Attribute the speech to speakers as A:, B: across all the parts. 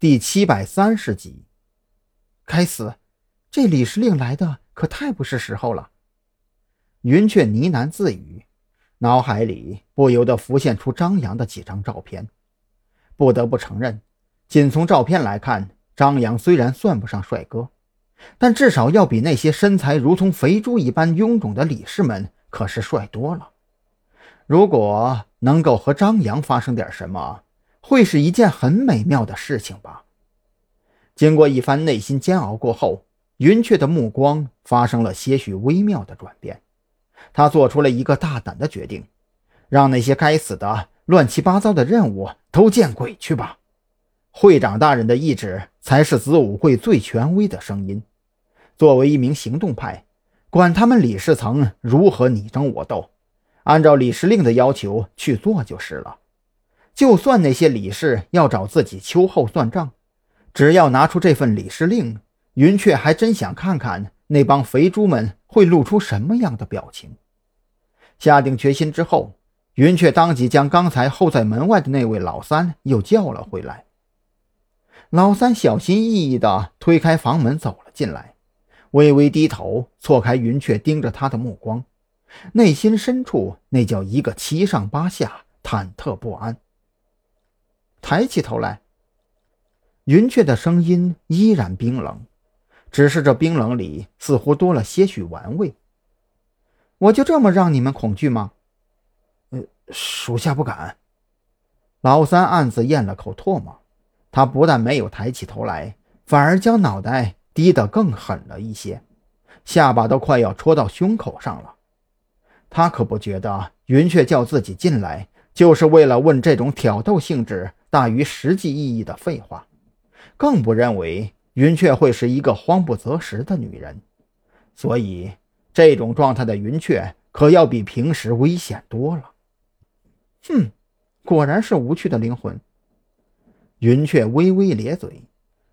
A: 第七百三十集。该死，这李时令来的可太不是时候了。云雀呢喃自语，脑海里不由得浮现出张扬的几张照片。不得不承认，仅从照片来看，张扬虽然算不上帅哥，但至少要比那些身材如同肥猪一般臃肿的李氏们可是帅多了。如果能够和张扬发生点什么，会是一件很美妙的事情吧。经过一番内心煎熬过后，云雀的目光发生了些许微妙的转变。他做出了一个大胆的决定，让那些该死的乱七八糟的任务都见鬼去吧！会长大人的意志才是子午会最权威的声音。作为一名行动派，管他们李世层如何你争我斗。按照李时令的要求去做就是了。就算那些李氏要找自己秋后算账，只要拿出这份李氏令，云雀还真想看看那帮肥猪们会露出什么样的表情。下定决心之后，云雀当即将刚才候在门外的那位老三又叫了回来。老三小心翼翼地推开房门走了进来，微微低头，错开云雀盯着他的目光。内心深处，那叫一个七上八下，忐忑不安。抬起头来，云雀的声音依然冰冷，只是这冰冷里似乎多了些许玩味。我就这么让你们恐惧吗？
B: 呃，属下不敢。
A: 老三暗自咽了口唾沫，他不但没有抬起头来，反而将脑袋低得更狠了一些，下巴都快要戳到胸口上了。他可不觉得云雀叫自己进来就是为了问这种挑逗性质大于实际意义的废话，更不认为云雀会是一个慌不择食的女人。所以，这种状态的云雀可要比平时危险多了。哼，果然是无趣的灵魂。云雀微微咧嘴，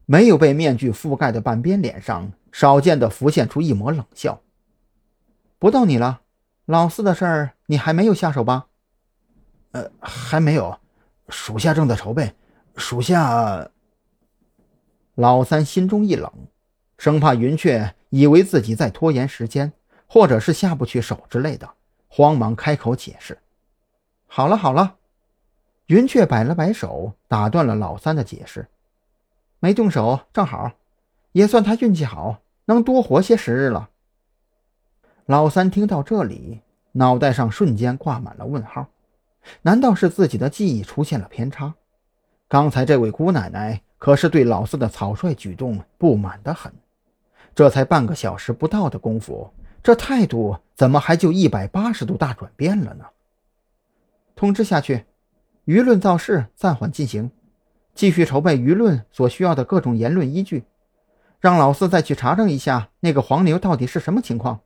A: 没有被面具覆盖的半边脸上少见的浮现出一抹冷笑。不到你了。老四的事儿，你还没有下手吧？
B: 呃，还没有，属下正在筹备。属下……
A: 老三心中一冷，生怕云雀以为自己在拖延时间，或者是下不去手之类的，慌忙开口解释：“好了好了。”云雀摆了摆手，打断了老三的解释：“没动手，正好，也算他运气好，能多活些时日了。”老三听到这里，脑袋上瞬间挂满了问号。难道是自己的记忆出现了偏差？刚才这位姑奶奶可是对老四的草率举动不满得很。这才半个小时不到的功夫，这态度怎么还就一百八十度大转变了呢？通知下去，舆论造势暂缓进行，继续筹备舆论所需要的各种言论依据，让老四再去查证一下那个黄牛到底是什么情况。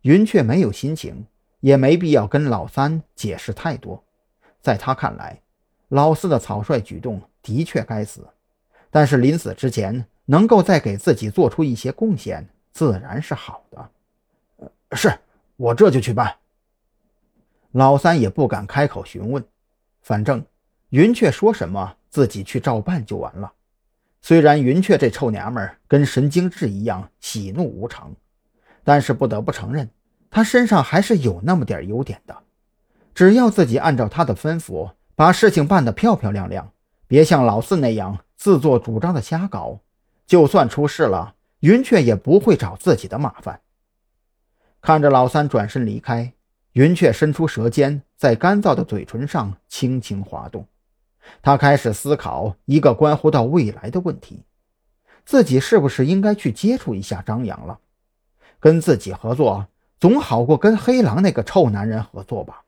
A: 云雀没有心情，也没必要跟老三解释太多。在他看来，老四的草率举动的确该死，但是临死之前能够再给自己做出一些贡献，自然是好的。
B: 是我这就去办。
A: 老三也不敢开口询问，反正云雀说什么，自己去照办就完了。虽然云雀这臭娘们跟神经质一样，喜怒无常。但是不得不承认，他身上还是有那么点优点的。只要自己按照他的吩咐，把事情办得漂漂亮亮，别像老四那样自作主张的瞎搞，就算出事了，云雀也不会找自己的麻烦。看着老三转身离开，云雀伸出舌尖，在干燥的嘴唇上轻轻滑动。他开始思考一个关乎到未来的问题：自己是不是应该去接触一下张扬了？跟自己合作总好过跟黑狼那个臭男人合作吧。